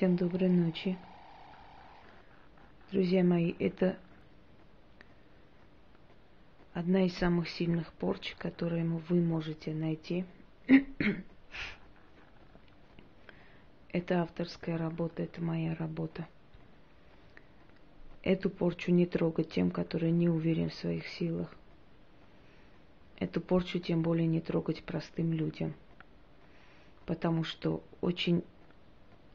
Всем доброй ночи. Друзья мои, это одна из самых сильных порч, которые вы можете найти. это авторская работа, это моя работа. Эту порчу не трогать тем, которые не уверены в своих силах. Эту порчу тем более не трогать простым людям, потому что очень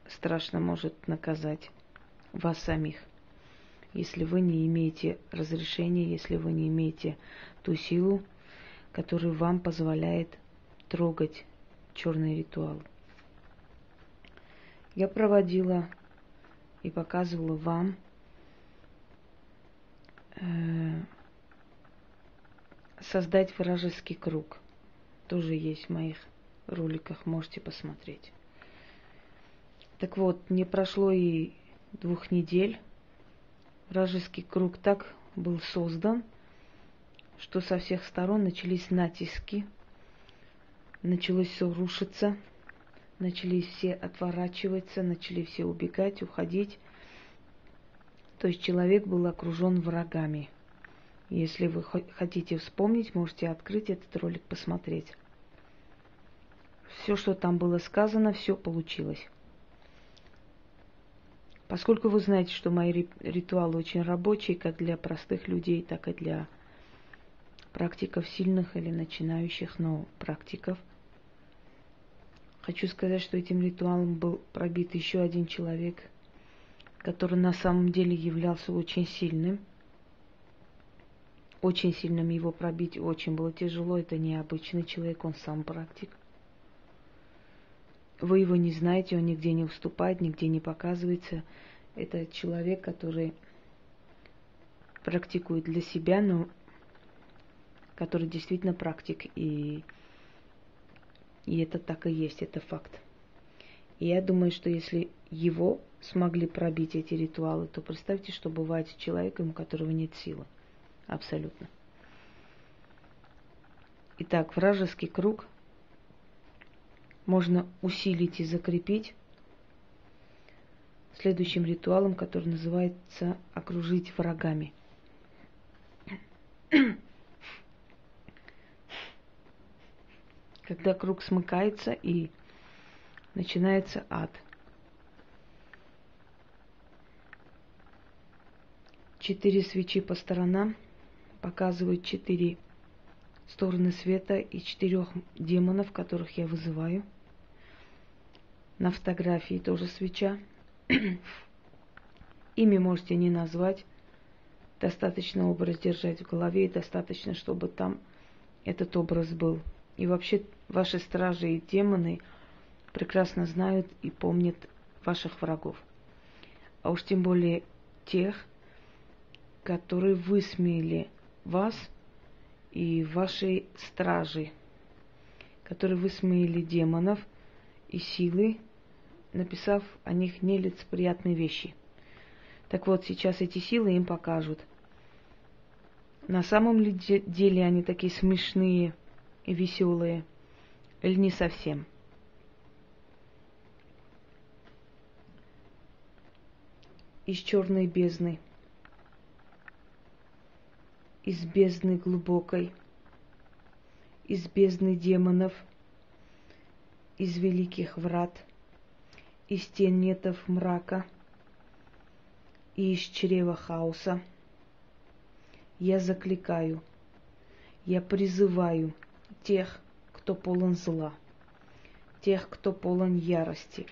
страшно может наказать вас самих, если вы не имеете разрешения, если вы не имеете ту силу, которая вам позволяет трогать черный ритуал. Я проводила и показывала вам э, создать вражеский круг. Тоже есть в моих роликах, можете посмотреть. Так вот, не прошло и двух недель. Вражеский круг так был создан, что со всех сторон начались натиски, началось все рушиться, начали все отворачиваться, начали все убегать, уходить. То есть человек был окружен врагами. Если вы хотите вспомнить, можете открыть этот ролик, посмотреть. Все, что там было сказано, все получилось. Поскольку вы знаете, что мои ритуалы очень рабочие, как для простых людей, так и для практиков сильных или начинающих, но практиков, хочу сказать, что этим ритуалом был пробит еще один человек, который на самом деле являлся очень сильным. Очень сильным его пробить очень было тяжело. Это необычный человек, он сам практик. Вы его не знаете, он нигде не выступает, нигде не показывается. Это человек, который практикует для себя, но который действительно практик, и, и это так и есть, это факт. И я думаю, что если его смогли пробить эти ритуалы, то представьте, что бывает с человеком, у которого нет силы. Абсолютно. Итак, вражеский круг можно усилить и закрепить следующим ритуалом, который называется «окружить врагами». Когда круг смыкается и начинается ад. Четыре свечи по сторонам показывают четыре стороны света и четырех демонов, которых я вызываю – на фотографии тоже свеча. Ими можете не назвать. Достаточно образ держать в голове и достаточно, чтобы там этот образ был. И вообще ваши стражи и демоны прекрасно знают и помнят ваших врагов. А уж тем более тех, которые высмеяли вас и ваши стражи, которые высмеяли демонов – и силы, написав о них нелицеприятные вещи. Так вот, сейчас эти силы им покажут. На самом ли деле они такие смешные и веселые, или не совсем? Из черной бездны, из бездны глубокой, из бездны демонов – из великих врат, из тенетов мрака и из чрева хаоса. Я закликаю, я призываю тех, кто полон зла, тех, кто полон ярости.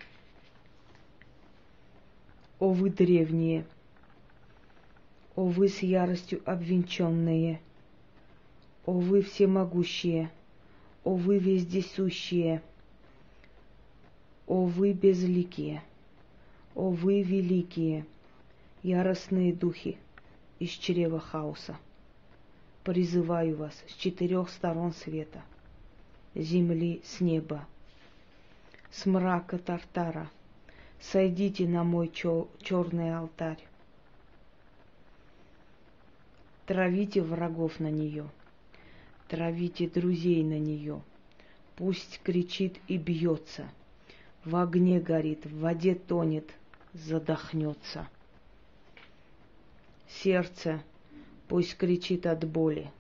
О вы древние, о вы с яростью обвенченные, о вы всемогущие, о вы вездесущие – о вы безликие, о вы великие, яростные духи из чрева хаоса. Призываю вас с четырех сторон света, земли с неба, с мрака Тартара, сойдите на мой черный алтарь. Травите врагов на нее, травите друзей на нее, пусть кричит и бьется – в огне горит, в воде тонет, задохнется. Сердце пусть кричит от боли,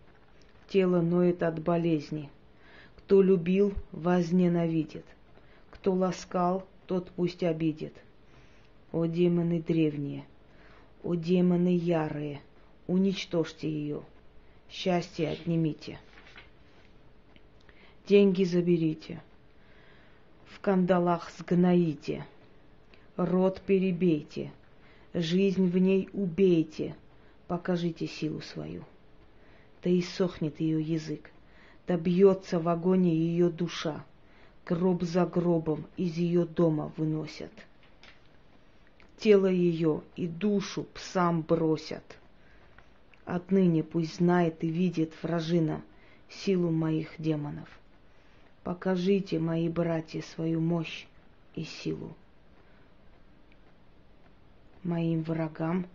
тело ноет от болезни. Кто любил, возненавидит, кто ласкал, тот пусть обидит. О демоны древние, о демоны ярые, уничтожьте ее, счастье отнимите. Деньги заберите, кандалах сгноите, рот перебейте, жизнь в ней убейте, покажите силу свою. Да и сохнет ее язык, да бьется в агоне ее душа, гроб за гробом из ее дома выносят. Тело ее и душу псам бросят. Отныне пусть знает и видит вражина силу моих демонов. Покажите, мои братья, свою мощь и силу моим врагам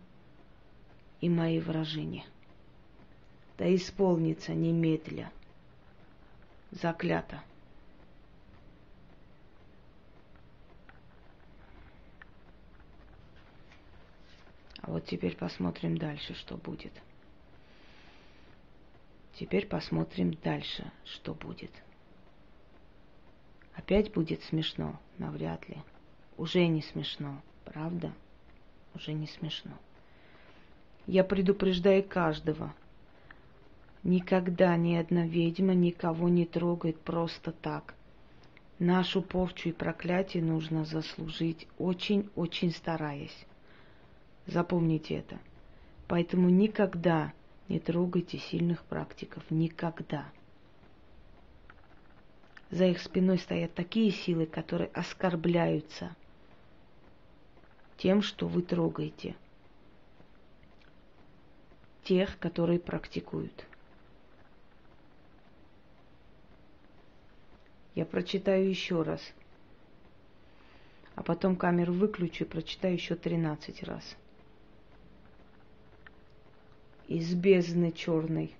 и моей вражине. Да исполнится немедля. Заклято. А вот теперь посмотрим дальше, что будет. Теперь посмотрим дальше, что будет. Опять будет смешно? Навряд ли. Уже не смешно, правда? Уже не смешно. Я предупреждаю каждого. Никогда ни одна ведьма никого не трогает просто так. Нашу порчу и проклятие нужно заслужить, очень-очень стараясь. Запомните это. Поэтому никогда не трогайте сильных практиков. Никогда. За их спиной стоят такие силы, которые оскорбляются тем, что вы трогаете. Тех, которые практикуют. Я прочитаю еще раз. А потом камеру выключу и прочитаю еще 13 раз из бездны черной,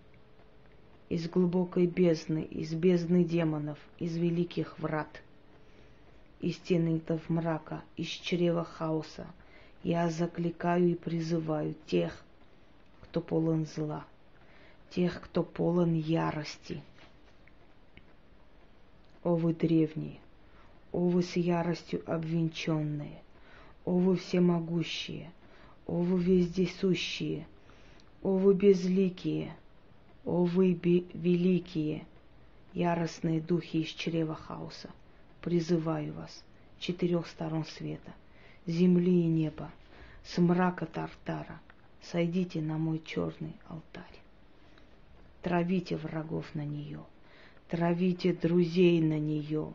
из глубокой бездны, из бездны демонов, из великих врат, из тенитов мрака, из чрева хаоса. Я закликаю и призываю тех, кто полон зла, тех, кто полон ярости. О вы древние, о вы с яростью обвенченные, о вы всемогущие, о вы вездесущие – о вы безликие, о вы великие, яростные духи из чрева хаоса, призываю вас, четырех сторон света, земли и неба, с мрака Тартара, сойдите на мой черный алтарь. Травите врагов на нее, травите друзей на нее,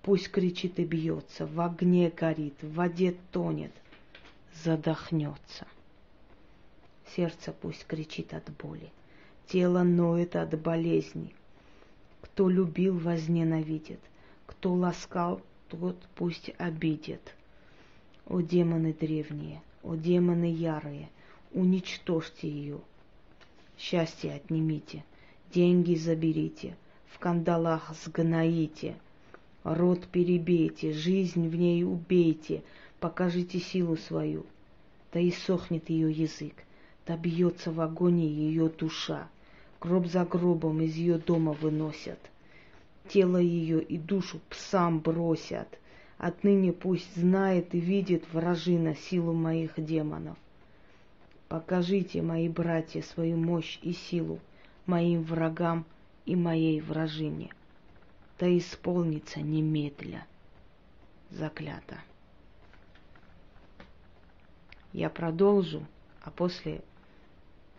пусть кричит и бьется, в огне горит, в воде тонет, задохнется. Сердце пусть кричит от боли, тело ноет от болезни. Кто любил, возненавидит, кто ласкал, тот пусть обидит. О демоны древние, о демоны ярые, уничтожьте ее. Счастье отнимите, деньги заберите, в кандалах сгноите, рот перебейте, жизнь в ней убейте, покажите силу свою, да и сохнет ее язык, да бьется в агонии ее душа. Гроб за гробом из ее дома выносят. Тело ее и душу псам бросят. Отныне пусть знает и видит вражина силу моих демонов. Покажите, мои братья, свою мощь и силу моим врагам и моей вражине. Да исполнится немедля. Заклято. Я продолжу, а после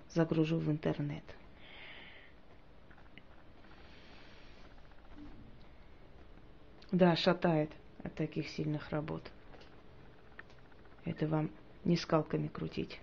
загружу в интернет. Да, шатает от таких сильных работ. Это вам не скалками крутить.